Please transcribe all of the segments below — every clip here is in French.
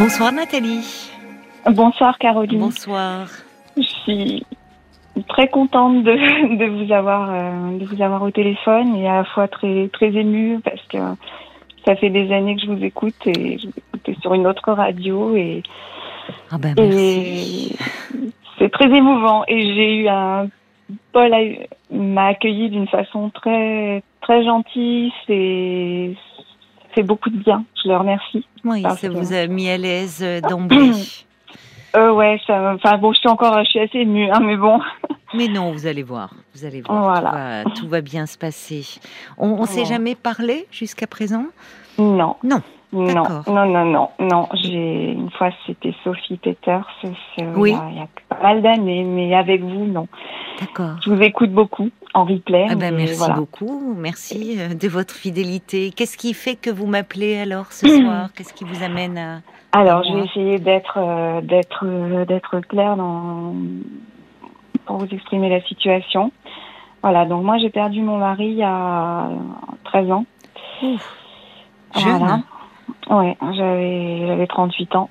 Bonsoir Nathalie. Bonsoir Caroline. Bonsoir. Je suis très contente de, de vous avoir euh, de vous avoir au téléphone et à la fois très très émue parce que ça fait des années que je vous écoute et je vous écoutais sur une autre radio et, Ah ben et c'est très émouvant et j'ai eu un Paul m'a accueilli d'une façon très très gentille c'est fait beaucoup de bien je le remercie Oui, ça vous a mis à l'aise euh, d'emblée. euh, ouais ça enfin bon je suis encore je suis assez émue hein, mais bon Mais non, vous allez voir. Vous allez voir. Voilà. Tout, va, tout va bien se passer. On, on s'est jamais parlé jusqu'à présent? Non Non. Non, non, non, non, non. J'ai une fois c'était Sophie Peters, c'est- Oui. il y a, il y a pas mal d'années, mais avec vous, non. D'accord. Je vous écoute beaucoup en replay. Ah ben merci voilà. beaucoup. Merci euh, de votre fidélité. Qu'est-ce qui fait que vous m'appelez alors ce soir? Qu'est-ce qui vous amène à... Alors, vais essayer d'être euh, d'être euh, d'être claire dans pour vous exprimer la situation. Voilà, donc moi j'ai perdu mon mari il y a 13 ans. Ouf. Jeune. Voilà. Ouais, j'avais j'avais 38 ans.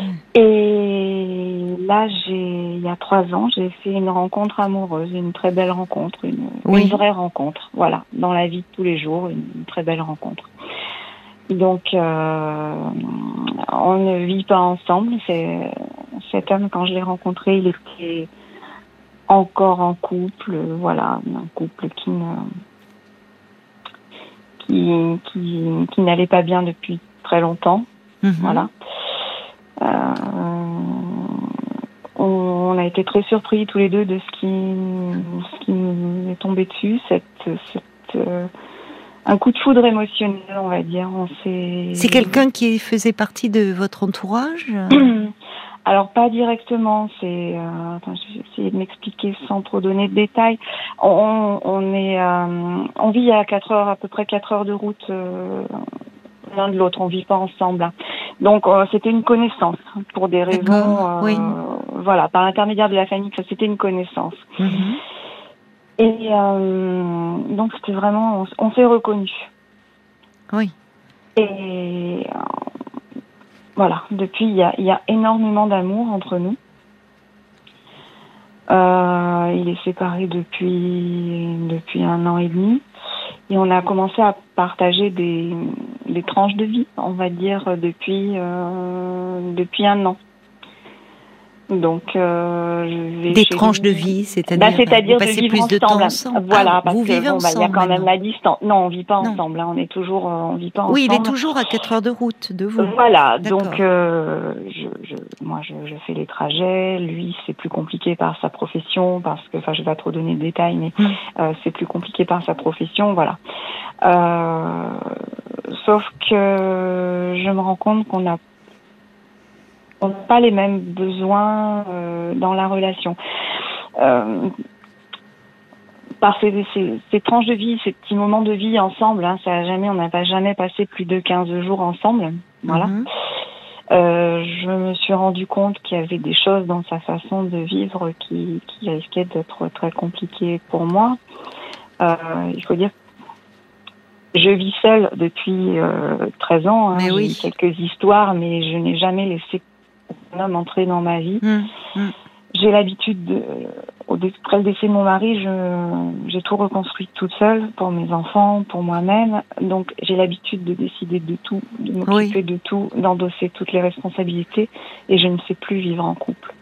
Mm. Et là, j'ai il y a trois ans, j'ai fait une rencontre amoureuse, une très belle rencontre, une, Oui. une vraie rencontre. Voilà, dans la vie de tous les jours, une, une très belle rencontre. Donc, euh, on ne vit pas ensemble. C'est cet homme quand je l'ai rencontré, il était encore en couple. Voilà, un couple qui ne qui, qui, qui n'allait pas bien depuis très longtemps. Mhm. Voilà. Euh, on, on a été très surpris tous les deux de ce qui, ce qui nous est tombé dessus, cette, cette, euh, un coup de foudre émotionnel, on va dire. On s'est. C'est quelqu'un qui faisait partie de votre entourage? Alors pas directement, c'est. Euh, attends, je vais essayer de m'expliquer sans trop donner de détails. On, on est, euh, on vit à quatre heures, à peu près quatre heures de route euh, l'un de l'autre. On vit pas ensemble. hein. Donc euh, c'était une connaissance pour des raisons. D'accord, oui. Voilà, par l'intermédiaire de la famille, que c'était une connaissance. Mhm. Et euh, donc c'était vraiment, on, on s'est reconnus. Oui. Et euh, voilà, depuis, il y a, il y a énormément d'amour entre nous. Euh, il est séparé depuis, depuis un an et demi. Et on a commencé à partager des, des tranches de vie, on va dire, depuis, euh, depuis un an. Donc, euh, Des tranches lui. de vie, c'est-à-dire Bah, c'est-à-dire de vivre plus de temps ensemble. ensemble. Voilà, Ah, parce vous que vivez bon, bah, il y a ensemble quand même la distance. Non, on vit pas Non. ensemble. Hein, on est toujours, euh, on vit pas ensemble. Oui, il est toujours à 4 heures de route de vous. Voilà, donc euh, je, je, moi je, je fais les trajets. Lui, c'est plus compliqué par sa profession parce que, enfin, je vais pas trop donner de détails, mais Mm. euh, c'est plus compliqué par sa profession, voilà. Euh, sauf que je me rends compte qu'on a on n'a pas les mêmes besoins euh, dans la relation. Euh, par ces, ces, ces tranches de vie, ces petits moments de vie ensemble, hein, ça a jamais, on n'a pas jamais passé plus de 15 jours ensemble. Voilà. Mhm. Euh, je me suis rendu compte qu'il y avait des choses dans sa façon de vivre qui, qui risquaient d'être très compliquées pour moi. Il faut dire je vis seule depuis euh, 13 ans. Hein. Oui. quelques histoires, mais je n'ai jamais laissé un homme entrer dans ma vie. Mhm. J'ai l'habitude de, après le décès de mon mari, j'ai tout reconstruit toute seule pour mes enfants, pour moi-même. Donc, j'ai l'habitude de décider de tout, de m'occuper de tout, d'endosser toutes les responsabilités et je ne sais plus vivre en couple.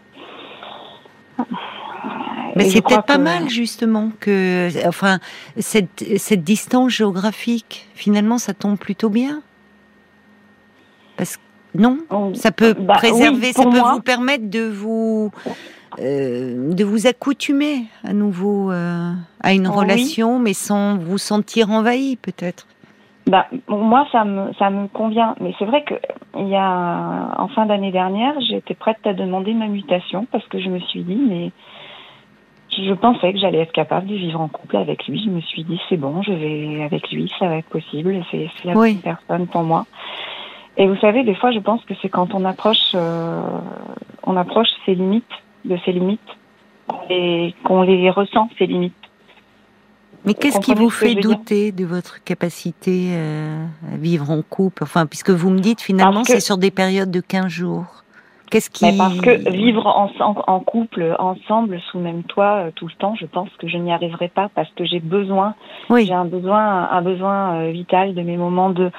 Mais c'est peut-être pas que- mal justement que, enfin, cette, cette distance géographique, finalement, ça tombe plutôt bien. Parce que non, Oh, ça peut bah, préserver, oui, ça peut moi. vous permettre de vous euh, de vous accoutumer à nouveau euh, à une Oui. relation, mais sans vous sentir envahi, peut-être. Bah, moi, ça me, ça me convient. Mais c'est vrai que il y a, en fin d'année dernière, j'étais prête à demander ma mutation parce que je me suis dit, mais je pensais que j'allais être capable de vivre en couple avec lui. Je me suis dit, c'est bon, je vais avec lui, ça va être possible. C'est c'est la Oui. bonne personne pour moi. Et vous savez, des fois, je pense que c'est quand on approche, euh, on approche ses limites, de ses limites, qu'on les, qu'on les ressent, ses limites. Mais qu'est-ce qui vous fait douter de votre capacité euh, à vivre en couple? Enfin, puisque vous me dites finalement que- c'est sur des périodes de 15 jours. Qu'est-ce qui Mais parce que vivre en, en, en couple, ensemble, sous le même toit, euh, tout le temps, je pense que je n'y arriverai pas parce que j'ai besoin, Oui, j'ai un besoin, un besoin euh, vital de mes moments de,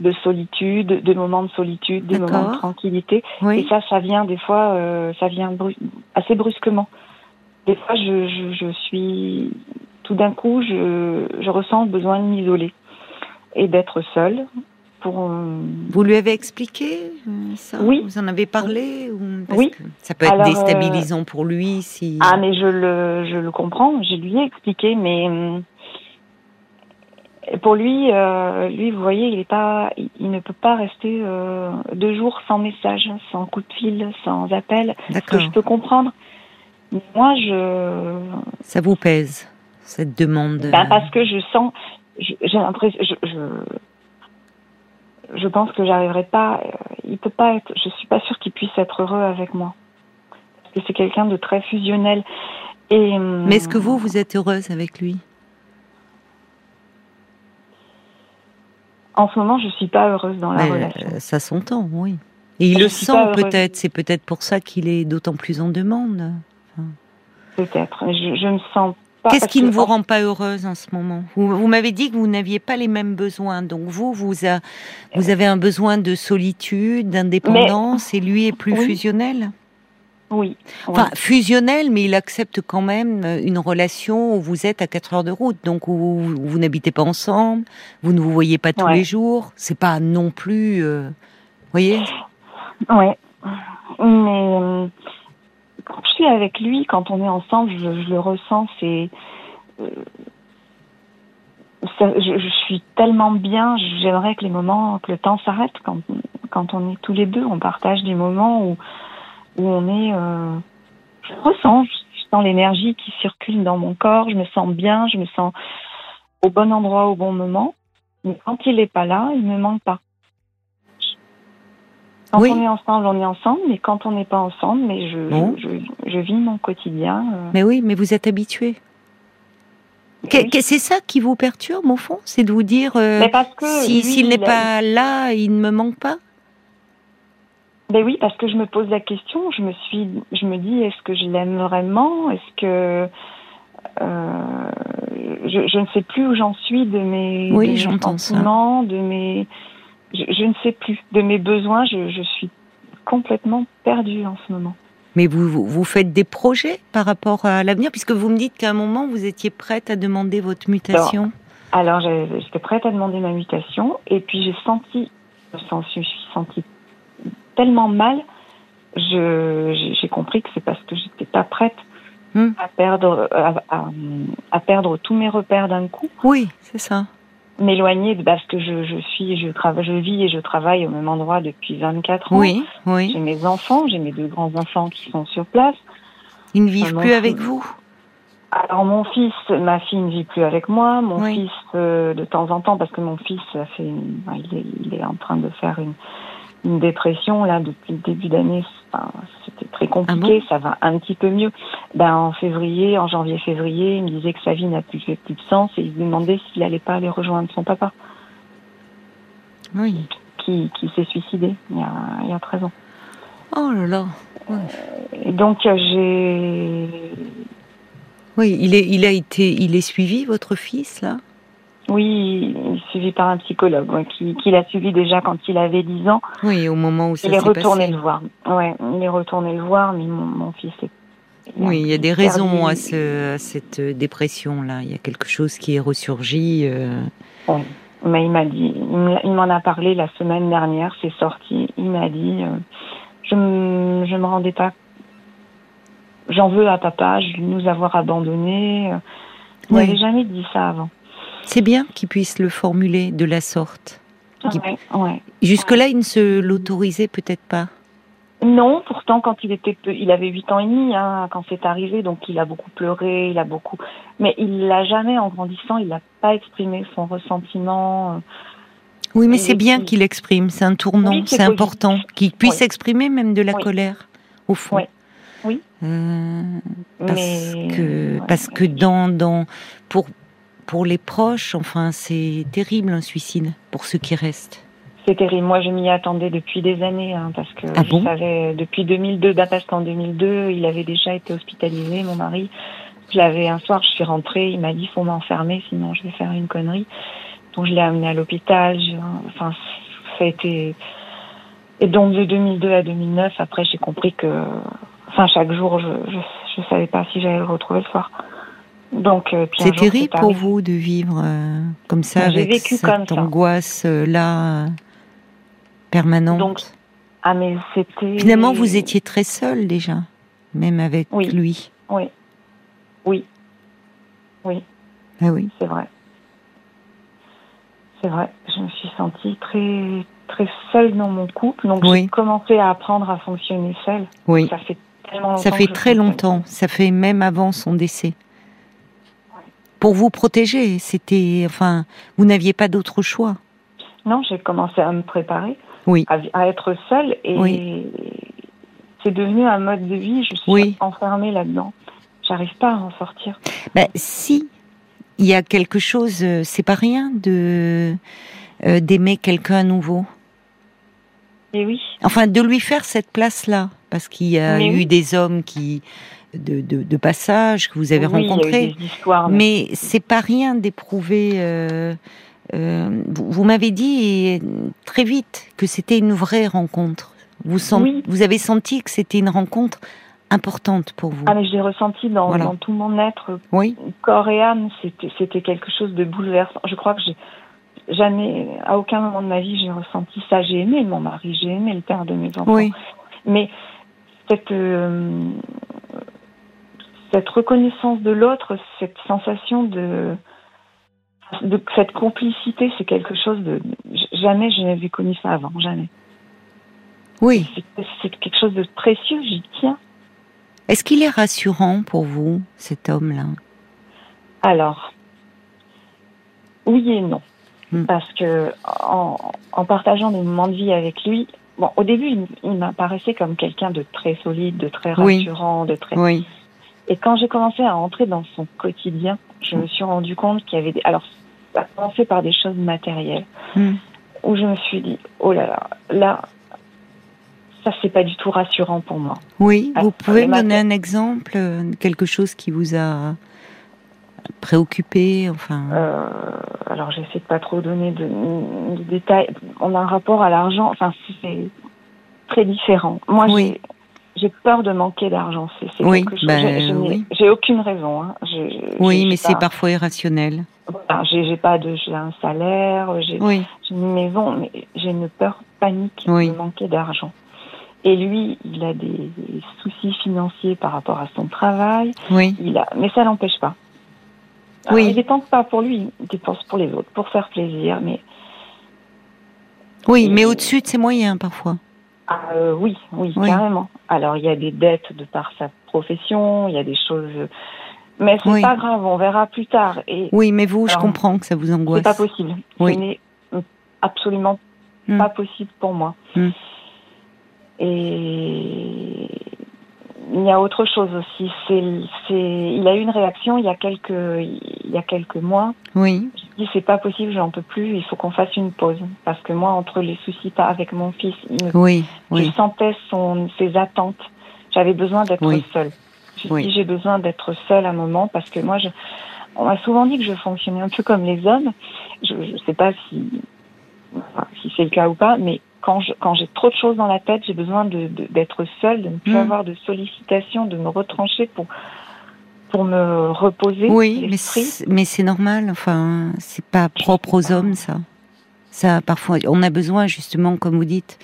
de solitude, de moments de solitude, de moments de tranquillité. Et ça, ça vient des fois, euh, ça vient bru- assez brusquement. Des fois, je, je, je suis, tout d'un coup, je, je ressens le besoin de m'isoler et d'être seule. Pour, euh, Vous lui avez expliqué euh, ça? Oui. Vous en avez parlé ou... Parce Oui. que ça peut être Alors, déstabilisant pour lui si. Ah, mais je le, je le comprends. Je lui ai expliqué, mais hum, pour lui, euh, lui, vous voyez, il est pas, il, ne peut pas rester euh, deux jours sans message, sans coup de fil, sans appel. Ce que je peux comprendre. Moi, je, Ça vous pèse cette demande? Ben, parce que je sens, j'ai l'impression, je, je, je pense que j'arriverai pas. euh, Il peut pas être. Je suis pas sûre qu'il puisse être heureux avec moi. Parce que c'est quelqu'un de très fusionnel. Et hum, Mais est-ce que vous, vous êtes heureuse avec lui? En ce moment, je suis pas heureuse dans la Mais, relation. euh, Ça s'entend, oui. Et il Je le sent peut-être. C'est peut-être pour ça qu'il est d'autant plus en demande. Peut-être. Je, je me sens pas. Qu'est-ce qui ne vous en- rend pas heureuse en ce moment? Vous, vous m'avez dit que vous n'aviez pas les mêmes besoins. Donc vous, vous, a- vous avez un besoin de solitude, d'indépendance, et lui est plus Oui. fusionnel? Oui. Enfin, oui. fusionnel, mais il accepte quand même euh, une relation où vous êtes à 4 heures de route, donc où vous, vous n'habitez pas ensemble, vous ne vous voyez pas tous Ouais. les jours. C'est pas non plus, euh, vous voyez? Ouais. Mais euh, quand je suis avec lui, quand on est ensemble, je, je le ressens. C'est. euh, je, je suis tellement bien. J'aimerais que les moments, que le temps s'arrête quand quand on est tous les deux. On partage des moments où où on est. euh, je ressens. Je, je sens l'énergie qui circule dans mon corps. Je me sens bien. Je me sens au bon endroit au bon moment. Mais quand il n'est pas là, il me manque pas. Quand Oui. on est ensemble, on est ensemble, mais quand on n'est pas ensemble, mais je, Bon. je, je vis mon quotidien. euh, Mais oui, mais vous êtes habitué. C'est ça qui vous perturbe au fond, c'est de vous dire euh, si s'il n'est pas là, il ne me manque pas? Ben oui, parce que je me pose la question, je me suis, je me dis, est-ce que je l'aime vraiment? Est-ce que euh, je, je ne sais plus où j'en suis de mes, Oui, de mes j'entends ça. sentiments, de mes, je, je ne sais plus de mes besoins. Je, je suis complètement perdue en ce moment. Mais vous, vous, vous faites des projets par rapport à l'avenir, puisque vous me dites qu'à un moment vous étiez prête à demander votre mutation. Alors, j'ai- j'étais prête à demander ma mutation, et puis j'ai senti, je me suis sentie tellement mal, j'ai- compris que c'est parce que j'étais pas prête Hmm. à perdre, à, à- à perdre tous mes repères d'un coup, Oui, c'est ça. m'éloigner de parce que je, je suis, je travaille, je vis et je travaille au même endroit depuis 24 ans. Oui, oui. J'ai mes enfants, j'ai mes deux grands enfants qui sont sur place. Ils ne vivent plus avec vous? Alors mon fils, ma fille ne vit plus avec moi. Mon Oui. fils, euh, de temps en temps, parce que mon fils a fait, une- enfin, il, est, il est en train de faire une, une dépression là depuis le début d'année. Enfin, C'était très compliqué. ça va un petit peu mieux. Ben en février, en janvier-février, il me disait que sa vie n'a plus de sens et il se demandait s'il allait pas aller rejoindre son papa, Oui. qui, qui s'est suicidé il y, a, il y a 13 ans. Oh là là. Et donc euh, j'ai Oui, il est, il a été, il est suivi votre fils là? Oui, il est suivi par un psychologue ouais, qui, qui l'a suivi déjà quand il avait 10 ans. Oui, au moment où ça Il est s'est retourné passé. le voir. Ouais, il est retourné le voir, mais mon, mon fils est. Oui, il y a des raisons à, ce, à cette dépression là. Il y a quelque chose qui est ressurgi. euh, Mais il m'a dit, il me- il m'en a parlé la semaine dernière, c'est sorti. Il m'a dit, euh, je me, je me rendais pas. J'en veux à papa, je nous avoir abandonnés. euh. Il Oui. m'avait jamais dit ça avant. C'est bien qu'il puisse le formuler de la sorte. Qui- Ouais, ouais. Jusque-là, il ne se l'autorisait peut-être pas. Non, pourtant quand il était peu, il avait 8 ans et demi hein, quand c'est arrivé, donc il a beaucoup pleuré, il a beaucoup, mais il l'a jamais en grandissant, il n'a pas exprimé son ressentiment. euh. Oui, mais c'est est- bien qu'il exprime. C'est un tournant. Oui, c'est important qu'il puisse Oui. exprimer même de la Oui. colère, au fond. Oui. Euh, parce mais que parce que dans dans pour pour les proches, enfin, c'est terrible un suicide pour ceux qui restent. C'est terrible. Moi, je m'y attendais depuis des années, hein, parce que Ah je bon? savais depuis 2002, bah, parce qu'en 2002, il avait déjà été hospitalisé, mon mari. Je l'avais un soir, je suis rentrée, il m'a dit faut m'enfermer, sinon je vais faire une connerie. Donc je l'ai amené à l'hôpital. je- Enfin, ça a été. Et donc de 2002 à 2009, après, j'ai compris que, enfin, chaque jour, je je, je savais pas si j'allais le retrouver le soir. Donc, euh, C'est terrible pour vous de vivre euh, comme ça avec vécu cette comme angoisse là euh, permanente? Donc, Ah, mais c'était. Finalement, vous étiez très seul déjà, même avec Oui. lui. Oui. Oui. Oui. Ah oui. C'est vrai. C'est vrai. Je me suis sentie très très seule dans mon couple, donc Oui. j'ai commencé à apprendre à fonctionner seule. Oui. Ça fait tellement longtemps. Ça fait très longtemps. Ça fait même avant son décès. Pour vous protéger, c'était, enfin, vous n'aviez pas d'autre choix. Non, j'ai commencé à me préparer, Oui. à, à être seule, et Oui. c'est devenu un mode de vie. Je suis Oui. enfermée là-dedans. J'arrive pas à en sortir. Ben, si il y a quelque chose, euh, c'est pas rien de euh, d'aimer quelqu'un à nouveau. Et oui. Enfin, de lui faire cette place-là, parce qu'il y a Mais eu oui. des hommes qui de, de, de passage que vous avez oui, rencontrés. mais- Mais c'est pas rien d'éprouver. euh, euh, vous vous m'avez dit très vite que c'était une vraie rencontre. Vous, sent- Oui. vous avez senti que c'était une rencontre importante pour vous. Ah, mais je l'ai ressenti dans, Voilà. dans tout mon être, Oui, corps et âme, c'était c'était quelque chose de bouleversant. Je crois que j'ai jamais, à aucun moment de ma vie, j'ai ressenti ça. J'ai aimé mon mari, j'ai aimé le père de mes enfants. oui, Mais cette euh, cette reconnaissance de l'autre, cette sensation de, de cette complicité, c'est quelque chose de jamais je n'avais connu ça avant, jamais. oui. C'est- quelque chose de précieux, j'y tiens. Est-ce qu'il est rassurant pour vous, cet homme-là? Alors, oui et non. Hmm. Parce que en, en partageant des moments de vie avec lui, bon, au début, il, il m'apparaissait comme quelqu'un de très solide, de très Oui. rassurant, de très. Oui, Et quand j'ai commencé à entrer dans son quotidien, je me suis rendu compte qu'il y avait des. Alors, ça a commencé par des choses matérielles, Hmm. où je me suis dit, oh là là, là, ça c'est pas du tout rassurant pour moi. oui. Ah, Vous pouvez me donner un exemple, euh, quelque chose qui vous a préoccupé, enfin? Euh, alors j'essaie de pas trop donner de, de détails. On a un rapport à l'argent, enfin c'est très différent. Moi Oui. J'ai peur de manquer d'argent. C'est Oui, ben, j'ai- oui. J'ai aucune raison. Hein. Oui, mais c'est parfois irrationnel. voilà, j'ai pas de j'ai un salaire, j'ai Oui, une maison, mais j'ai une peur panique Oui. de manquer d'argent. Et lui, il a des, soucis financiers par rapport à son travail. oui, Il a, mais ça l'empêche pas. Alors, Oui. il dépense pas pour lui, il dépense pour les autres, pour faire plaisir. Mais oui, mais au-dessus de ses moyens parfois. Ah, euh, oui, oui, Oui. carrément. Alors il y a des dettes de par sa profession, il y a des choses, mais c'est Oui. pas grave, on verra plus tard. Et Oui, mais vous, je comprends que ça vous angoisse. c'est pas possible. Oui. Ce n'est absolument Hmm. pas possible pour moi. Hmm. Et il y a autre chose aussi. C'est, c'est, il a eu une réaction il y a quelques, il y a quelques mois. Oui, Je dis c'est pas possible, j'en peux plus. Il faut qu'on fasse une pause parce que moi, entre les soucis pas avec mon fils, il me oui, je oui, sentais son, ses attentes. J'avais besoin d'être Oui. seule. Je Oui. dis j'ai besoin d'être seule un moment parce que moi, je, on m'a souvent dit que je fonctionnais un peu comme les hommes. Je ne sais pas si, enfin, si c'est le cas ou pas, mais quand je, quand j'ai trop de choses dans la tête, j'ai besoin de, de- d'être seule, de ne plus Mm. avoir de sollicitations, de me retrancher pour, pour me reposer oui, mais c'est, mais c'est normal. Enfin, c'est pas propre aux hommes, ça. Ça, parfois, on a besoin justement, comme vous dites,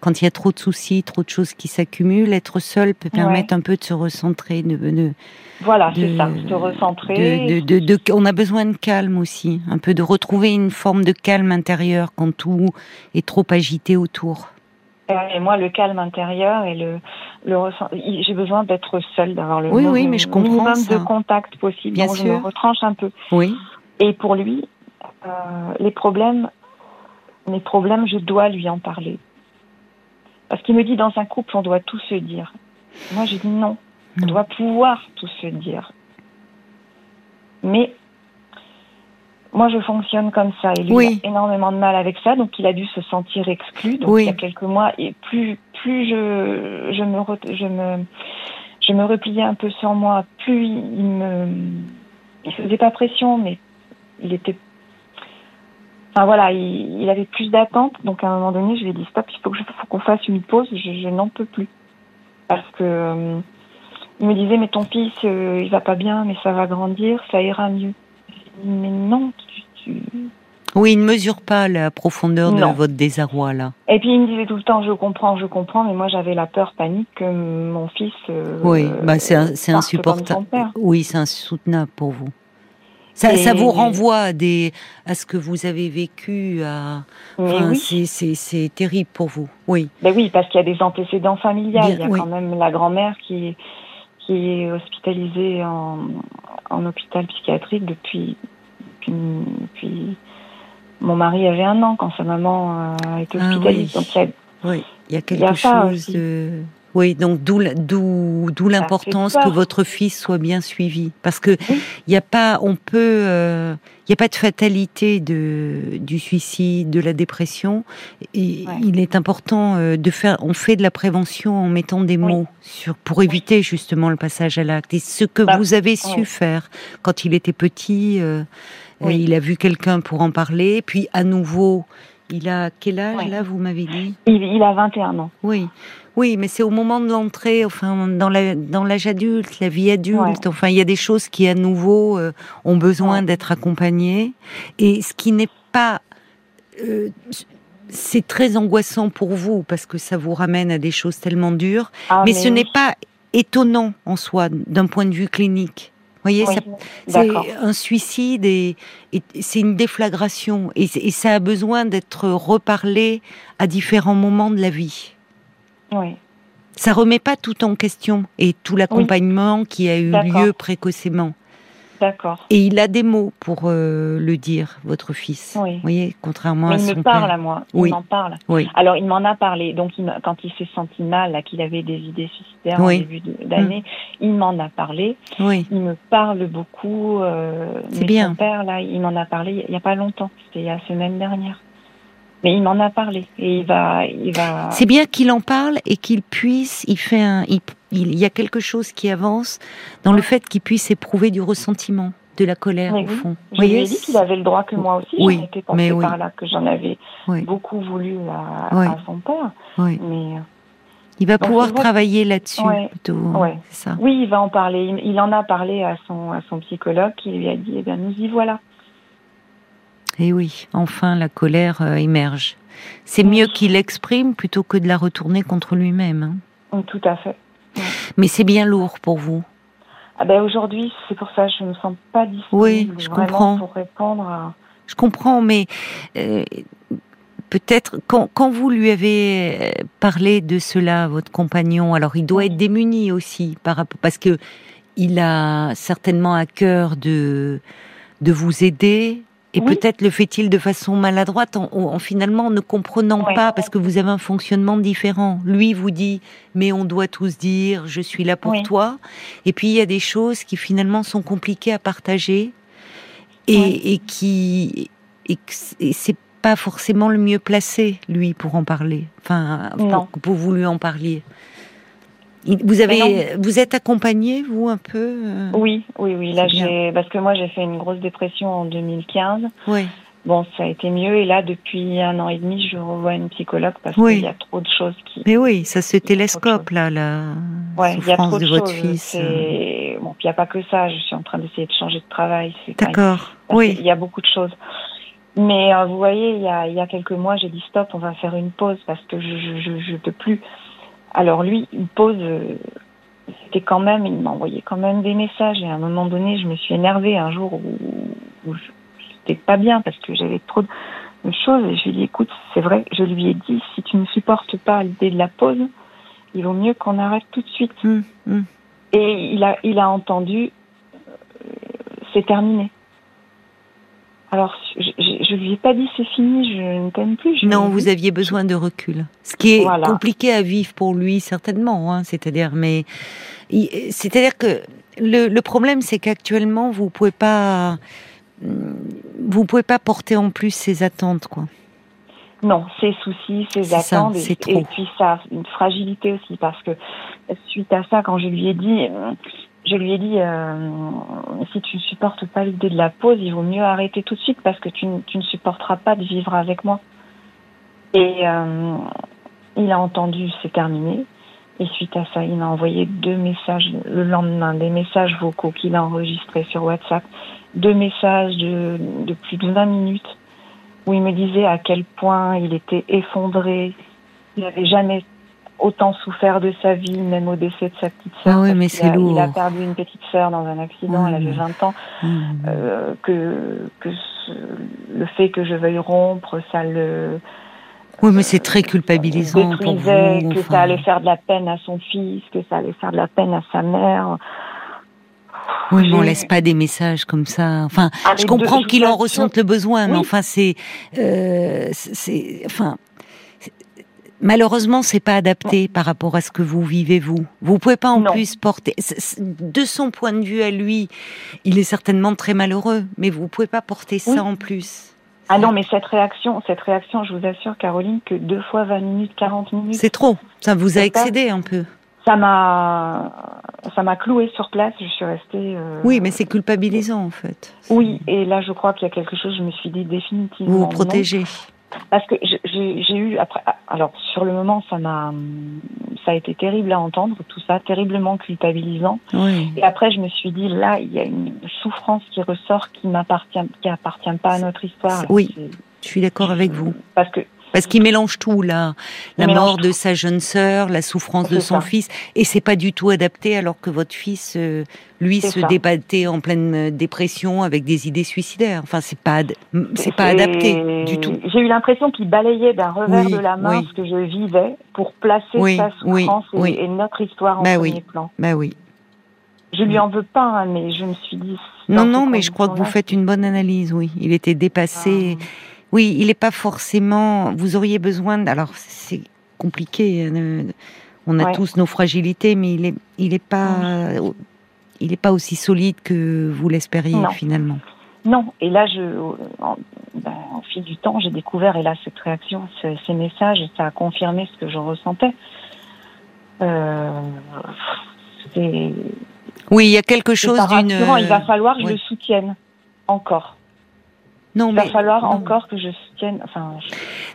quand il y a trop de soucis, trop de choses qui s'accumulent, être seul peut permettre un peu de se recentrer, de, de, Voilà, c'est ça, se recentrer. de, de, on a besoin de calme aussi, un peu de retrouver une forme de calme intérieur quand tout est trop agité autour. Et moi, le calme intérieur et le, j'ai besoin d'être seule, d'avoir le, Oui, mais je minimum ça. de contact possible. Bien donc je sûr. me retranche un peu. Oui, Et pour lui, euh, les problèmes, mes problèmes, je dois lui en parler. Parce qu'il me dit dans un couple, on doit tout se dire. Moi, j'ai dit non, on doit pouvoir tout se dire. Mais Moi, je fonctionne comme ça. Et lui Oui. a énormément de mal avec ça, donc il a dû se sentir exclu. Donc Oui. il y a quelques mois, et plus plus je je me re- je me je me repliais un peu sur moi, plus il, il me il faisait pas pression, mais il était Enfin voilà, il, il avait plus d'attentes, donc à un moment donné, je lui ai dit stop, il faut que je, faut qu'on fasse une pause, je, je n'en peux plus. Parce que euh, il me disait mais ton fils euh, il va pas bien, mais ça va grandir, ça ira mieux. Mais non, tu, tu- Oui, il ne mesure pas la profondeur de votre désarroi là. Et puis il me disait tout le temps je comprends, je comprends, mais moi j'avais la peur panique que mon fils. euh, Oui, bah c'est insupportable. Oui, c'est insoutenable pour vous. Ça, vous renvoie à, des, à ce que vous avez vécu. À... Mais Enfin, oui. c'est- terrible pour vous. Oui. Ben oui, parce qu'il y a des antécédents familiales. Bien, il y a oui. quand même la grand-mère qui, qui est hospitalisée en, en hôpital psychiatrique depuis, depuis, depuis- Mon mari avait un an quand sa maman euh, a été Ah hospitalisée. oui. Donc il y a- Oui, il y a Il quelque y a ça chose de. Oui, donc d'où d'où d'où l'importance que votre fils soit bien suivi, parce que il Oui. y a pas, on peut, euh, il y a pas de fatalité de du suicide, de la dépression. Et Ouais. il est important euh, de faire, on fait de la prévention en mettant des Oui. mots sur pour éviter justement le passage à l'acte. Et ce que Bah, vous avez su ouais. faire quand il était petit, euh, Oui. euh, il a vu quelqu'un pour en parler, puis à nouveau. Il a quel âge Ouais. là, vous m'avez dit? Il, il a 21 ans. oui, oui, mais c'est au moment de l'entrée, enfin dans la dans l'âge adulte, la vie adulte. Ouais. Enfin, il y a des choses qui à nouveau euh, ont besoin Ouais. d'être accompagnées, et ce qui n'est pas euh, c'est très angoissant pour vous parce que ça vous ramène à des choses tellement dures, Ah, mais, ce oui. n'est pas étonnant en soi d'un point de vue clinique. Vous voyez, Oui, c'est un suicide et, et c'est une déflagration et ça a besoin d'être reparlé à différents moments de la vie. Oui. Ça remet pas tout en question et tout l'accompagnement qui a eu lieu précocement. D'accord. Et il a des mots pour euh, le dire, votre fils. Oui. Vous voyez, contrairement Mais à il son me parle père. à moi. Oui. Il m'en parle. Oui, Alors, il m'en a parlé. Donc, il quand il s'est senti mal, qu'il avait des idées suicidaires Oui. en début d'année, il m'en a parlé. oui, Il me parle beaucoup. Euh, C'est bien. Son père, là, il m'en a parlé il n'y a pas longtemps. C'était la semaine dernière. Mais il m'en a parlé. Et il va. Il va... C'est bien qu'il en parle et qu'il puisse, il fait un, il, il y a quelque chose qui avance dans le fait qu'il puisse éprouver du ressentiment, de la colère Oui, au fond. Je Vous lui ai dit qu'il avait le droit que moi aussi. Oui, J'en étais passée mais oui. par là, que j'en avais beaucoup voulu à, son père. Oui. Mais Il va Donc, pouvoir travailler là-dessus Ouais, plutôt. ouais. Ça. oui, il va en parler. Il, il en a parlé à son, à son psychologue qui lui a dit Eh bien, nous y voilà. Et oui, enfin la colère euh, émerge. C'est mieux qu'il l'exprime plutôt que de la retourner contre lui-même. hein. Tout à fait. Mais c'est bien lourd pour vous. Ah ben aujourd'hui, c'est pour ça que je me sens pas disponible Oui, je comprends. pour répondre à. Je comprends, mais euh, peut-être quand, quand vous lui avez euh, parlé de cela, à votre compagnon, alors il doit être démuni aussi par rapport parce que il a certainement à cœur de de vous aider. Et Oui. peut-être le fait-il de façon maladroite, en, en finalement ne comprenant Ouais. pas, parce que vous avez un fonctionnement différent. Lui vous dit, mais on doit tous dire, je suis là pour Oui. toi. Et puis il y a des choses qui finalement sont compliquées à partager et, qui et, c'est pas forcément le mieux placé lui pour en parler. Enfin, pour vous lui en parliez. Il- Vous avez, vous êtes accompagné vous un peu. euh? Oui, oui, oui. Là, j'ai parce que moi, j'ai fait une grosse dépression en 2015. Ouais. Bon, ça a été mieux. Et là, depuis un an et demi, je revois une psychologue parce Oui. qu'il y a trop de choses qui. Mais oui, ça se Il télescope là, la Ouais, il y a souffrance trop de de, votre choses. fils. euh. Bon, puis il n'y a pas que ça. Je suis en train d'essayer de changer de travail. D'accord. Oui. qu'il y a beaucoup de choses. Mais euh, vous voyez, il y, a, il y a quelques mois, j'ai dit stop, on va faire une pause parce que je je, je, je peux plus. Alors lui, une pause, euh, c'était quand même, il m'envoyait quand même des messages et à un moment donné, je me suis énervée un jour où, où je j'étais pas bien parce que j'avais trop de choses et je lui ai dit écoute, c'est vrai, je lui ai dit si tu ne supportes pas l'idée de la pause, il vaut mieux qu'on arrête tout de suite. Hum, hum. Et il a, il a entendu, euh, c'est terminé. Alors, je, je lui ai pas dit c'est fini, je ne t'aime plus. Je Non, vous aviez besoin de recul. Ce qui est Voilà. compliqué à vivre pour lui, certainement. Hein, c'est-à-dire, mais c'est-à-dire que le, le problème, c'est qu'actuellement, vous pouvez pas. vous pouvez pas porter en plus ses attentes, quoi. Non, ses soucis, ses attentes, et, et, puis ça, une fragilité aussi, parce que suite à ça, quand je lui ai dit, je lui ai dit, euh, si tu ne supportes pas l'idée de la pause, il vaut mieux arrêter tout de suite parce que tu, tu ne supporteras pas de vivre avec moi. Et euh, il a entendu, c'est terminé. Et suite à ça, il m'a envoyé deux messages le lendemain, des messages vocaux qu'il a enregistrés sur WhatsApp, deux messages de, de plus de 20 minutes où il me disait à quel point il était effondré, il n'avait jamais autant souffert de sa vie, même au décès de sa petite sœur. Ah oui, mais c'est lourd. Il a perdu une petite sœur dans un accident, elle avait 20 ans. Euh, que que le fait que je veuille rompre, ça le oui, mais c'est très culpabilisant pour vous. Que ça allait faire de la peine à son fils, que ça allait faire de la peine à sa mère. Oui, mais on laisse pas des messages comme ça. Enfin, ah, je comprends qu'il en ressente le besoin, mais enfin, c'est, euh, c'est, enfin, malheureusement, c'est pas adapté par rapport à ce que vous vivez vous. Vous pouvez pas en plus porter. De son point de vue à lui, il est certainement très malheureux, mais vous pouvez pas porter ça en plus. Ah non, mais cette réaction, cette réaction, je vous assure, Caroline, que deux fois 20 minutes, 40 minutes. C'est trop. Ça vous a excédé un peu. Ça m'a, ça m'a cloué sur place. Je suis restée. Euh, oui, mais c'est culpabilisant en fait. Oui, et là, je crois qu'il y a quelque chose. Je me suis dit définitivement. Vous vous protégez. Parce que j'ai eu après, alors sur le moment, ça m'a, ça a été terrible à entendre tout ça, terriblement culpabilisant. Oui. Et après, je me suis dit là, il y a une souffrance qui ressort qui m'appartient, qui appartient pas à notre histoire. Oui, je suis d'accord avec vous. Parce que parce qu'il mélange tout là, la mort de sa jeune sœur, la souffrance de son fils, et c'est pas du tout adapté alors que votre fils, euh, lui, se débattait en pleine euh, dépression avec des idées suicidaires. Enfin, c'est pas, c'est pas adapté du tout. J'ai eu l'impression qu'il balayait d'un revers de la main ce que je vivais pour placer sa souffrance et, notre histoire en bah premier plan. Bah oui. Je lui en veux pas, hein, mais je me suis dit. Non, non, mais je crois que vous faites une bonne analyse. Oui, il était dépassé. Ah. Oui, il n'est pas forcément. Vous auriez besoin. Alors, c'est compliqué. Hein, on a tous nos fragilités, mais il est, il est pas, il est pas aussi solide que vous l'espériez finalement. Non. Et là, je, ben, au fil du temps, j'ai découvert, et là, cette réaction, ces, messages, ça a confirmé ce que je ressentais. Euh, oui, il y a quelque chose d'une. Il va falloir que je le soutienne encore. Non, il va falloir encore que je soutienne. Enfin,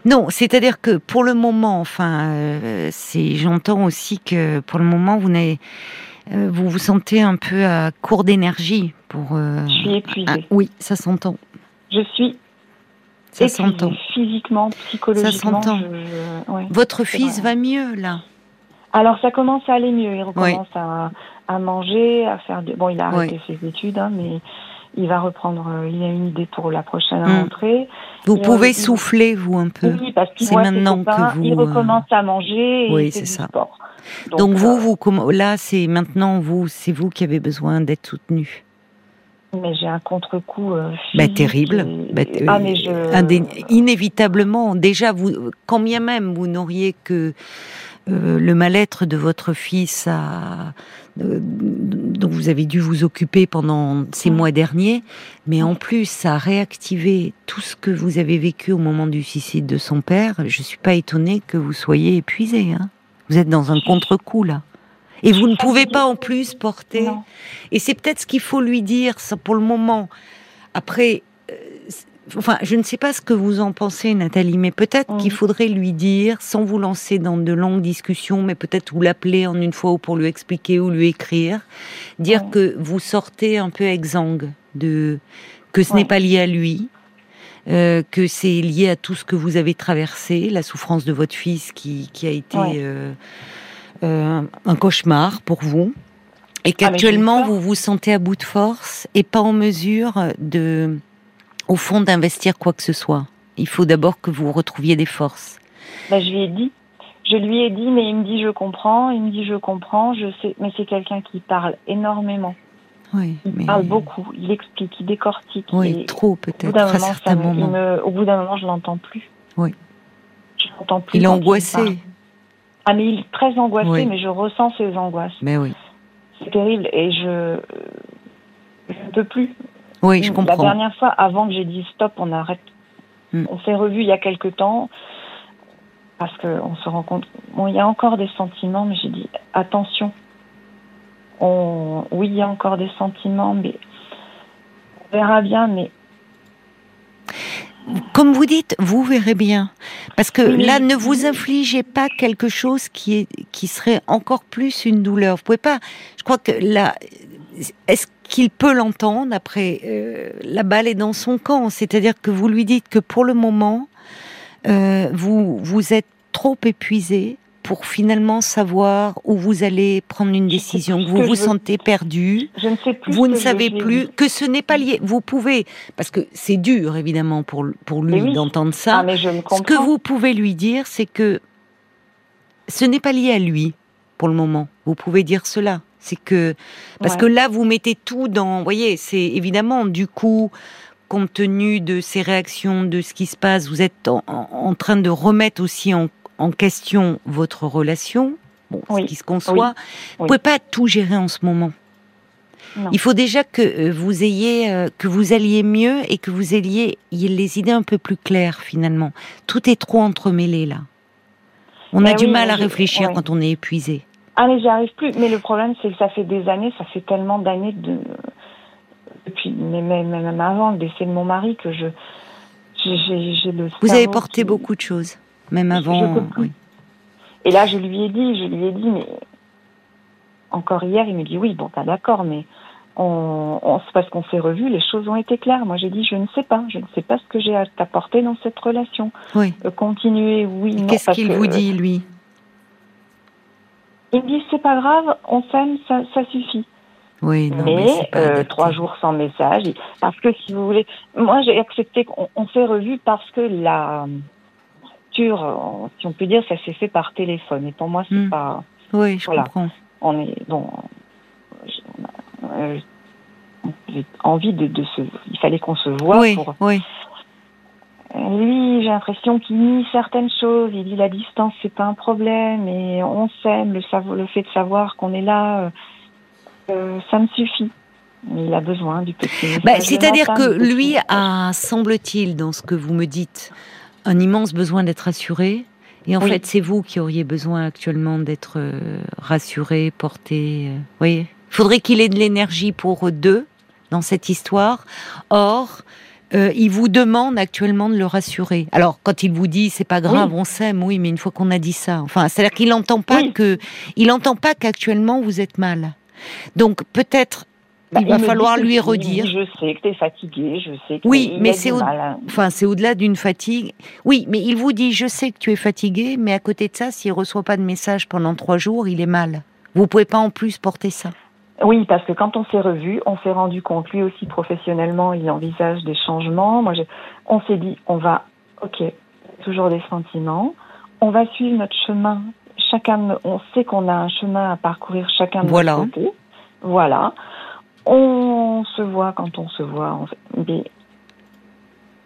Non, c'est-à-dire que pour le moment, enfin, euh, c'est, j'entends aussi que pour le moment, vous n'avez, euh, vous vous sentez un peu à court d'énergie pour. Euh, je suis épuisée. Ah, oui, ça s'entend. Je suis. Ça s'entend. Physiquement, psychologiquement. Ça s'entend. Votre fils va mieux là. Alors ça commence à aller mieux. Il recommence à, à, manger, à faire. De... Bon, il a arrêté ses études, hein, mais il va reprendre, euh, il a une idée pour la prochaine hmm. rentrée. Vous pouvez souffler, vous, un peu. Oui, parce qu'il maintenant que vous. Il recommence à manger et oui, c'est ça. Sport. Donc, vous, euh, vous, là, c'est maintenant vous, c'est vous qui avez besoin d'être soutenu. Mais j'ai un contre-coup. Euh, bah, terrible. Bah, ah, mais je... Inévitablement, déjà, vous, quand bien même vous n'auriez que euh, le mal-être de votre fils euh, dont vous avez dû vous occuper pendant ces mois derniers, mais en plus ça a réactivé tout ce que vous avez vécu au moment du suicide de son père. Je suis pas étonnée que vous soyez épuisé. Hein. vous êtes dans un contre-coup là. Et vous ne pouvez pas en plus porter. Et c'est peut-être ce qu'il faut lui dire ça, pour le moment. Après, enfin, je ne sais pas ce que vous en pensez, Nathalie, mais peut-être qu'il faudrait lui dire, sans vous lancer dans de longues discussions, mais peut-être vous l'appeler en une fois ou pour lui expliquer ou lui écrire, dire que vous sortez un peu exsangue de que ce n'est pas lié à lui, euh, que c'est lié à tout ce que vous avez traversé, la souffrance de votre fils qui, qui a été euh, euh, un cauchemar pour vous, et ah, qu'actuellement vous vous sentez à bout de force et pas en mesure de au fond, d'investir quoi que ce soit. Il faut d'abord que vous retrouviez des forces. Ben, je lui ai dit. Je lui ai dit, mais il me dit je comprends. Il me dit je comprends. Je sais, mais c'est quelqu'un qui parle énormément. Oui, il parle beaucoup. Il explique, il décortique. Oui, trop peut-être. À certains moments. au bout d'un moment, je l'entends plus. Oui. Je l'entends plus. Il est angoissé. ah mais il est très angoissé, mais je ressens ses angoisses. Mais oui. C'est terrible et je je ne peux plus. Oui, je comprends. La dernière fois, avant que j'ai dit stop, on arrête. Mm. On s'est revu il y a quelque temps parce qu'on se rend compte. Bon, il y a encore des sentiments, mais j'ai dit attention. On, oui, il y a encore des sentiments, mais on verra bien. Mais comme vous dites, vous verrez bien. Parce que là, ne vous infligez pas quelque chose qui, est, qui serait encore plus une douleur. Vous pouvez pas. Je crois que là, est-ce qu'il peut l'entendre après euh, La balle est dans son camp? C'est-à-dire que vous lui dites que pour le moment, euh, vous, vous êtes trop épuisé pour finalement savoir où vous allez prendre une décision, que vous vous sentez perdu, je ne sais plus vous ne savez plus, que ce n'est pas lié. Vous pouvez, parce que c'est dur évidemment pour, pour lui d'entendre ça, ah, mais je ce que vous pouvez lui dire, c'est que ce n'est pas lié à lui pour le moment. Vous pouvez dire cela. C'est que parce que là vous mettez tout dans, vous voyez, c'est évidemment du coup compte tenu de ces réactions, de ce qui se passe, vous êtes en, en train de remettre aussi en en question votre relation, bon, ce qui se conçoit, vous pouvez pas tout gérer en ce moment. Il faut déjà que euh, vous ayez, euh, que vous alliez mieux et que vous ayez les idées un peu plus claires finalement. Tout est trop entremêlé là. On a du mal à réfléchir quand on est épuisé. Ah mais j'y arrive plus. Mais le problème c'est que ça fait des années, ça fait tellement d'années de depuis même, même avant le décès de mon mari que je j'ai le. Vous avez porté beaucoup de choses. Même avant. Oui. Et là, je lui ai dit, je lui ai dit, mais encore hier, il me dit oui, bon, t'as d'accord, mais on, parce qu'on s'est revus, les choses ont été claires. Moi, j'ai dit, je ne sais pas, je ne sais pas ce que j'ai à t'apporter dans cette relation. Oui. Euh, continuer, oui. Qu'est-ce qu'il vous dit, lui? Il me dit, c'est pas grave, on s'aime, ça, ça suffit. Oui, non, mais, mais euh, trois jours sans message, parce que si vous voulez, moi j'ai accepté qu'on s'est revus parce que la euh, si on peut dire, ça s'est fait par téléphone. Et pour moi, c'est hmm. pas. Oui, je comprends. On est bon. Euh, j'ai envie de, de, se. Il fallait qu'on se voit. Oui, pour... oui. Lui, j'ai l'impression qu'il nie certaines choses. Il dit la distance, c'est pas un problème, et on s'aime. Le, le fait de savoir qu'on est là, euh, ça me suffit. Il a besoin du petit. Bah, C'est-à-dire que lui a, semble-t-il, dans ce que vous me dites, un immense besoin d'être rassuré. Et en fait, c'est vous qui auriez besoin actuellement d'être euh, rassuré, porté. Euh, voyez Il faudrait qu'il ait de l'énergie pour deux dans cette histoire. Or, euh, il vous demande actuellement de le rassurer. Alors, quand il vous dit c'est pas grave, on s'aime, oui, mais une fois qu'on a dit ça, enfin, c'est-à-dire qu'il n'entend pas que, il n'entend pas qu'actuellement vous êtes mal. Donc, peut-être bah, il va falloir lui redire. Je sais que tu es fatigué, je sais que Oui, mais c'est au... enfin, c'est au-delà d'une fatigue. Oui, mais il vous dit je sais que tu es fatigué, mais à côté de ça, s'il reçoit pas de message pendant trois jours, il est mal. Vous pouvez pas en plus porter ça. Oui, parce que quand on s'est revu, on s'est rendu compte, lui aussi professionnellement, il envisage des changements. Moi, on s'est dit, on va, ok, toujours des sentiments, on va suivre notre chemin. Chacun, on sait qu'on a un chemin à parcourir chacun de voilà. notre côté. Voilà. On se voit quand on se voit. Mais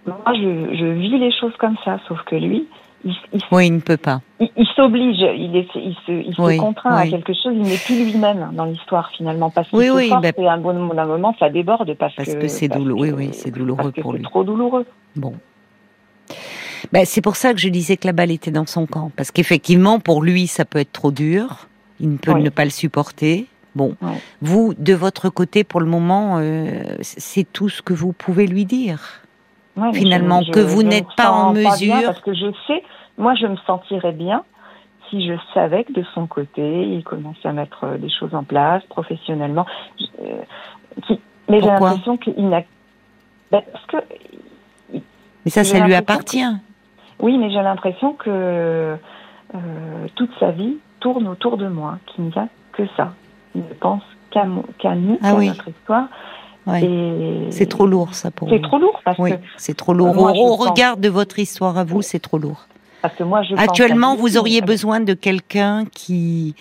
moi, je, je, vis les choses comme ça, sauf que lui, il, oui, il ne peut pas. Il, s'oblige, il, est, il se, il se contraint à quelque chose. Il n'est plus lui-même dans l'histoire finalement, parce qu'il oui, oui, bah, et un bon moment, ça déborde parce, parce que, c'est douloureux. Oui, oui, c'est douloureux pour lui. Trop douloureux. Bon. Ben, c'est pour ça que je disais que la balle était dans son camp, parce qu'effectivement, pour lui, ça peut être trop dur. Il ne peut ne pas le supporter. Bon, vous, de votre côté, pour le moment, euh, c'est tout ce que vous pouvez lui dire. Finalement, que vous n'êtes pas en mesure. parce que je sais, moi, je me sentirais bien si je savais que de son côté, il commençait à mettre euh, des choses en place professionnellement. Euh, mais j'ai l'impression qu'il n'a. Ben, parce que. Mais ça, ça lui appartient. Oui, mais j'ai l'impression que toute sa vie tourne autour de moi, qu'il n'y a que ça ne pense qu'à nous, ah qu'à notre histoire. C'est trop lourd, ça, pour C'est trop lourd, parce oui, que... C'est trop lourd. Au, regard de votre histoire à vous, c'est trop lourd. Parce que moi, je Actuellement, vous auriez besoin de quelqu'un qui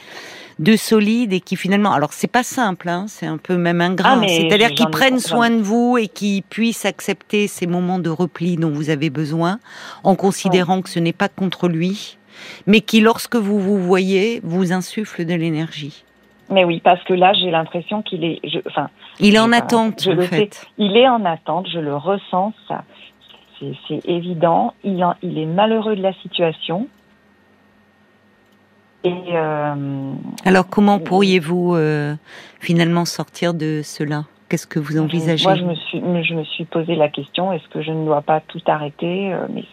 de solide et qui finalement, alors c'est pas simple, hein, c'est un peu même ingrat. Ah, C'est-à-dire qui prenne soin de vous et qui puisse accepter ces moments de repli dont vous avez besoin, en considérant que ce n'est pas contre lui, mais qui, lorsque vous vous voyez, vous insuffle de l'énergie. Mais oui, parce que là, j'ai l'impression qu'il est, je, enfin, il est en attente. Je en le fait. sais. Il est en attente. Je le ressens. Ça, c'est évident. Il, en, il est malheureux de la situation. Et euh, alors, comment pourriez-vous euh, finalement sortir de cela? Qu'est-ce que vous envisagez? Moi, je me suis, je me suis posé la question est-ce que je ne dois pas tout arrêter? Euh, Mais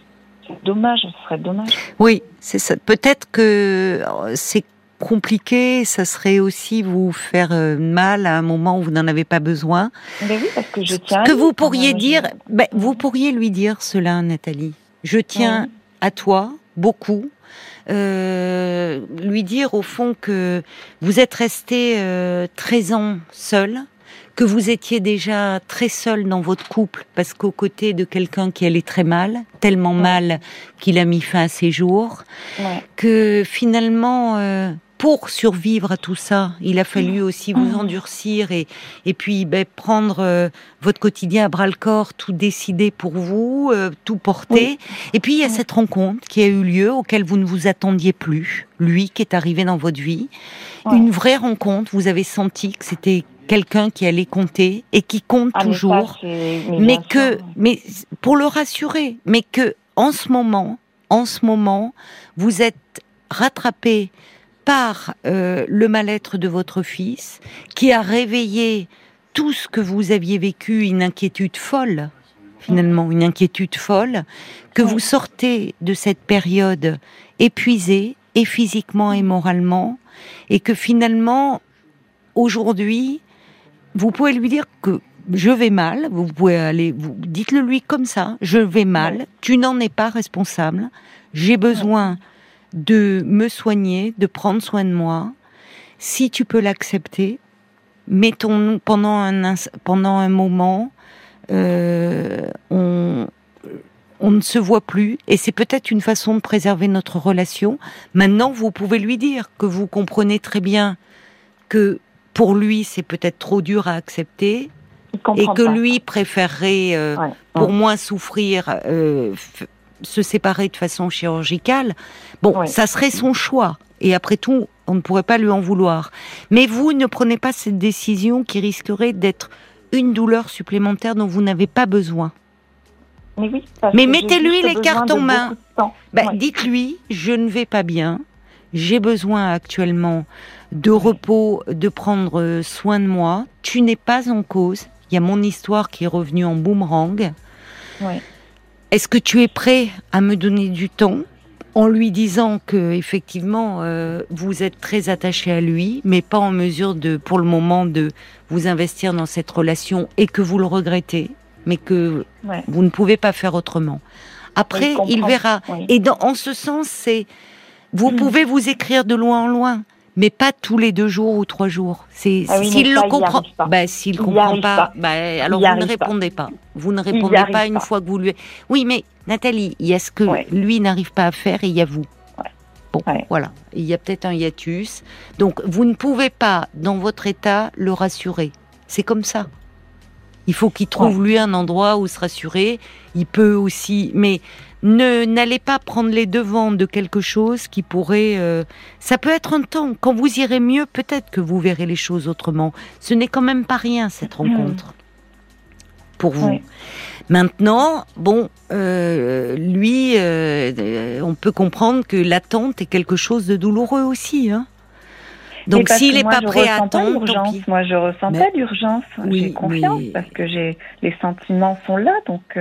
c'est dommage, ce serait dommage. Oui, c'est ça. Peut-être que c'est compliqué, ça serait aussi vous faire mal à un moment où vous n'en avez pas besoin. Mais oui, parce que je tiens. Que vous pourriez dire, ben, vous pourriez lui dire cela, Nathalie. Je tiens à toi beaucoup. Euh, lui dire au fond que vous êtes resté euh, 13 ans seul, que vous étiez déjà très seul dans votre couple parce qu'aux côtés de quelqu'un qui allait très mal, tellement mal qu'il a mis fin à ses jours, que finalement euh, pour survivre à tout ça, il a fallu aussi vous mmh. endurcir et, et puis ben, prendre euh, votre quotidien à bras le corps, tout décider pour vous, euh, tout porter. Et puis il y a cette rencontre qui a eu lieu, auquel vous ne vous attendiez plus, lui qui est arrivé dans votre vie. Une vraie rencontre, vous avez senti que c'était quelqu'un qui allait compter et qui compte ah, toujours, mais, que, mais pour le rassurer, mais que en ce moment, en ce moment, vous êtes rattrapé par euh, le mal-être de votre fils, qui a réveillé tout ce que vous aviez vécu, une inquiétude folle, finalement, une inquiétude folle, que vous sortez de cette période épuisé, et physiquement et moralement, et que finalement, aujourd'hui, vous pouvez lui dire que je vais mal, vous pouvez aller, vous dites-le lui comme ça, je vais mal, tu n'en es pas responsable, j'ai besoin de me soigner, de prendre soin de moi. Si tu peux l'accepter, mettons pendant un pendant un moment, euh, on on ne se voit plus et c'est peut-être une façon de préserver notre relation. Maintenant, vous pouvez lui dire que vous comprenez très bien que pour lui, c'est peut-être trop dur à accepter et que lui préférerait, euh, pour moins souffrir, euh, se séparer de façon chirurgicale. Bon, ça serait son choix. Et après tout, on ne pourrait pas lui en vouloir. Mais vous ne prenez pas cette décision qui risquerait d'être une douleur supplémentaire dont vous n'avez pas besoin. Mais, mettez-lui les cartes en main. Ben, dites-lui, je ne vais pas bien. J'ai besoin actuellement de repos, de prendre soin de moi. Tu n'es pas en cause. Il y a mon histoire qui est revenue en boomerang. Est-ce que tu es prêt à me donner du temps en lui disant que effectivement euh, vous êtes très attaché à lui, mais pas en mesure de, pour le moment, de vous investir dans cette relation et que vous le regrettez, mais que vous ne pouvez pas faire autrement? Après, il, verra. Et dans, en ce sens, c'est vous mm. pouvez vous écrire de loin en loin mais pas tous les deux jours ou trois jours. C'est ah s'il le comprend, bah, s'il comprend pas, Bah, alors vous ne répondez pas. Vous ne répondez pas une fois que vous lui. Oui, mais Nathalie, il y a ce que lui n'arrive pas à faire et il y a vous. Bon, voilà. Il y a peut-être un hiatus. Donc, vous ne pouvez pas, dans votre état, le rassurer. C'est comme ça. Il faut qu'il trouve lui un endroit où se rassurer. Il peut aussi, mais ne n'allez pas prendre les devants de quelque chose qui pourrait. Euh, ça peut être un temps. Quand vous irez mieux, peut-être que vous verrez les choses autrement. Ce n'est quand même pas rien cette hmm. rencontre pour vous. Maintenant, bon, euh, lui, euh, on peut comprendre que l'attente est quelque chose de douloureux aussi. Hein donc s'il n'est pas prêt à attendre, moi je ressens pas d'urgence. j'ai confiance parce que j'ai les sentiments sont là, donc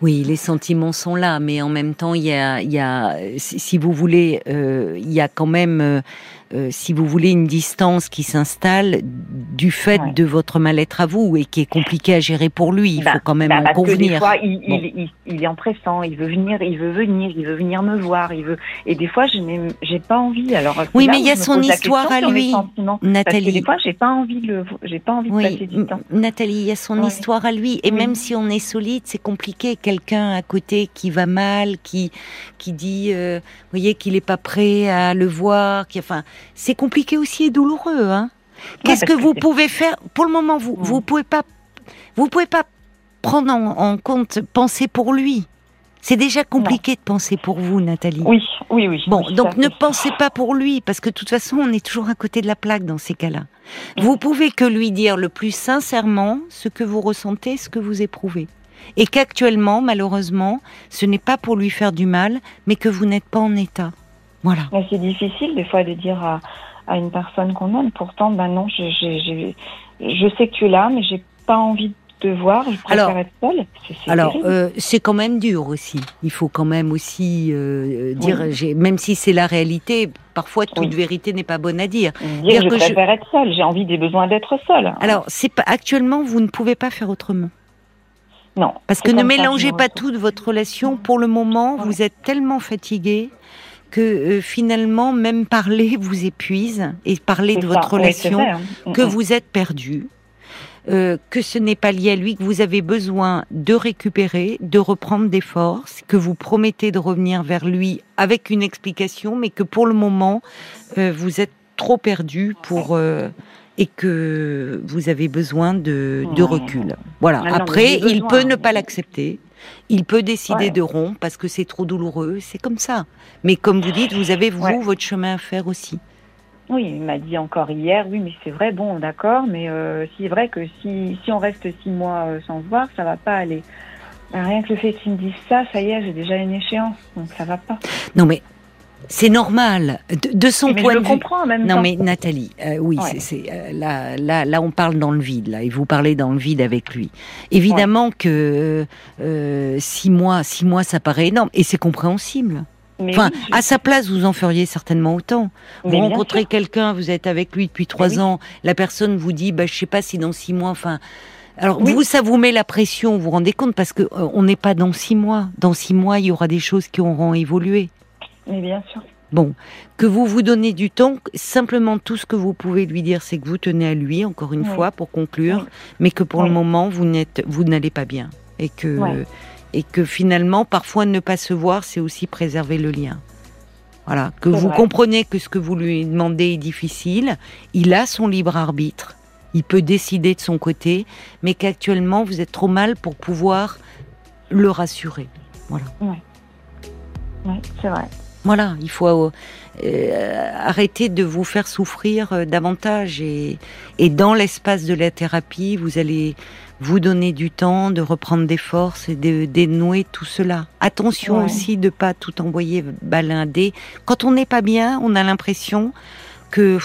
oui, les sentiments sont là, mais en même temps, il y a, y a si vous voulez, euh, il y a quand même euh, si vous voulez, une distance qui s'installe du fait de votre mal-être à vous et qui est compliqué à gérer pour lui. Il bah, faut quand même bah, en convenir. des fois, il, il, il, est en pressant, il veut venir, il veut venir, il veut venir me voir, il veut. Et des fois, je n'ai, j'ai pas envie. Alors oui, mais il y a son histoire à lui, Nathalie. des fois, j'ai pas envie de, j'ai pas envie de passer du temps. Nathalie, il y a son histoire à lui, et même si on est solide, c'est compliqué. Quelqu'un à côté qui va mal, qui qui dit, euh, vous voyez, qu'il est pas prêt à le voir, qui, enfin c'est compliqué aussi et douloureux. Hein Qu'est-ce que vous pouvez faire? Pour le moment, vous vous pouvez pas vous pouvez pas prendre en, compte penser pour lui. C'est déjà compliqué de penser pour vous, Nathalie. Oui, oui, oui. Bon, oui, donc ne pensez pas pour lui, parce que de toute façon, on est toujours à côté de la plaque dans ces cas-là. Vous pouvez que lui dire le plus sincèrement ce que vous ressentez, ce que vous éprouvez. Et qu'actuellement, malheureusement, ce n'est pas pour lui faire du mal, mais que vous n'êtes pas en état. Voilà. C'est difficile des fois de dire à, à une personne qu'on aime. Pourtant, ben non, je, je, je, je sais que tu es là, mais j'ai pas envie de te voir. Je préfère Alors- être seule. Alors, euh, c'est quand même dur aussi. Il faut quand même aussi euh, dire, Oui. même si c'est la réalité, parfois toute Oui. vérité n'est pas bonne à dire. dire, dire je que je- préfère être seule. J'ai envie des besoins d'être seule. Alors, c'est pas actuellement, vous ne pouvez pas faire autrement. non. Parce que ne mélangez pas toute votre relation. Pour le moment, Ouais. vous êtes tellement fatigué que euh, finalement, même parler vous épuise et parler de ça. votre Oui, relation, vrai, hein. que Mm, mm. vous êtes perdu. euh, que ce n'est pas lié à lui, que vous avez besoin de récupérer, de reprendre des forces, que vous promettez de revenir vers lui avec une explication, mais que pour le moment, euh, vous êtes trop perdu pour euh, et que vous avez besoin de, de Ouais. recul. Voilà. Ah Après, il peut ne pas l'accepter. Il peut décider Ouais. de rompre parce que c'est trop douloureux. C'est comme ça. Mais comme vous dites, vous avez vous Ouais. votre chemin à faire aussi. Oui, il m'a dit encore hier, oui, mais c'est vrai, bon, d'accord, mais euh, c'est vrai que si, si on reste six mois euh, sans se voir, ça va pas aller. Rien que le fait qu'il me dise ça, ça y est, j'ai déjà une échéance, donc ça va pas. Non, mais c'est normal. De, de son mais point je de le vue. comprends en même Non temps. mais Nathalie, euh, oui, Ouais. c'est- euh, là, là, là, on parle dans le vide, là, et vous parlez dans le vide avec lui. Évidemment que euh, six mois, six mois, ça paraît énorme, et c'est compréhensible. Mais Enfin, oui, je- à sa place, vous en feriez certainement autant. Vous mais rencontrez quelqu'un, vous êtes avec lui depuis trois ans, la personne vous dit, bah, je sais pas si dans six mois, enfin. Alors Oui. vous, ça vous met la pression, vous vous rendez compte, parce que euh, on n'est pas dans six mois. Dans six mois, il y aura des choses qui auront évolué. Mais bien sûr. Bon, que vous vous donnez du temps, simplement tout ce que vous pouvez lui dire, c'est que vous tenez à lui, encore une Oui. fois, pour conclure, Oui. mais que pour le moment, vous n'êtes, vous n'allez pas bien. Et que, Ouais. et que finalement, parfois, ne pas se voir, c'est aussi préserver le lien. Voilà. Que vous vrai. comprenez que ce que vous lui demandez est difficile. Il a son libre arbitre. Il peut décider de son côté, mais qu'actuellement, vous êtes trop mal pour pouvoir le rassurer. Voilà. Oui, c'est vrai. Voilà, il faut euh, arrêter de vous faire souffrir euh, davantage et, et dans l'espace de la thérapie, vous allez vous donner du temps de reprendre des forces et de dénouer tout cela. Attention Ouais. aussi de pas tout envoyer balader. Quand on n'est pas bien, on a l'impression que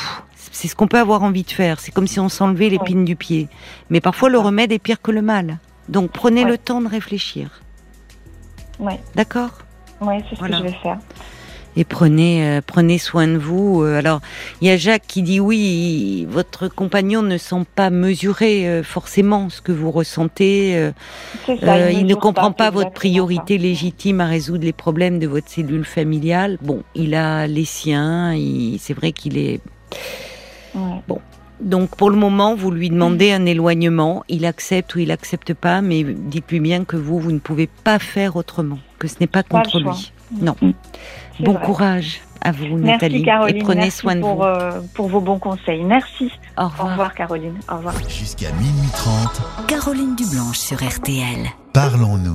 c'est ce qu'on peut avoir envie de faire. C'est comme si on s'enlevait l'épine du pied. Mais parfois le Ouais. remède est pire que le mal. Donc prenez Ouais. le temps de réfléchir. Oui, D'accord? Ouais, c'est ce Voilà. que je vais faire. Et prenez euh, prenez soin de vous. Euh, Alors il y a Jacques qui dit oui, votre compagnon ne sent pas mesurer euh, forcément ce que vous ressentez. euh, ça, il ne comprend pas votre priorité légitime à résoudre les problèmes de votre cellule familiale. Bon, il a les siens. C'est vrai qu'il est. Ouais. Donc pour le moment, vous lui demandez un éloignement. Il accepte ou il accepte pas, mais dites-lui bien que vous, vous ne pouvez pas faire autrement, que ce n'est pas Pas contre choix. lui. Non. Bon vrai. courage à vous, Merci Nathalie, Caroline, et prenez merci soin de pour, vous. euh, pour vos bons conseils. Merci. Au Au revoir. revoir Caroline. Au revoir. Jusqu'à minuit 30, Caroline Dublanche sur RTL. parlons-nous.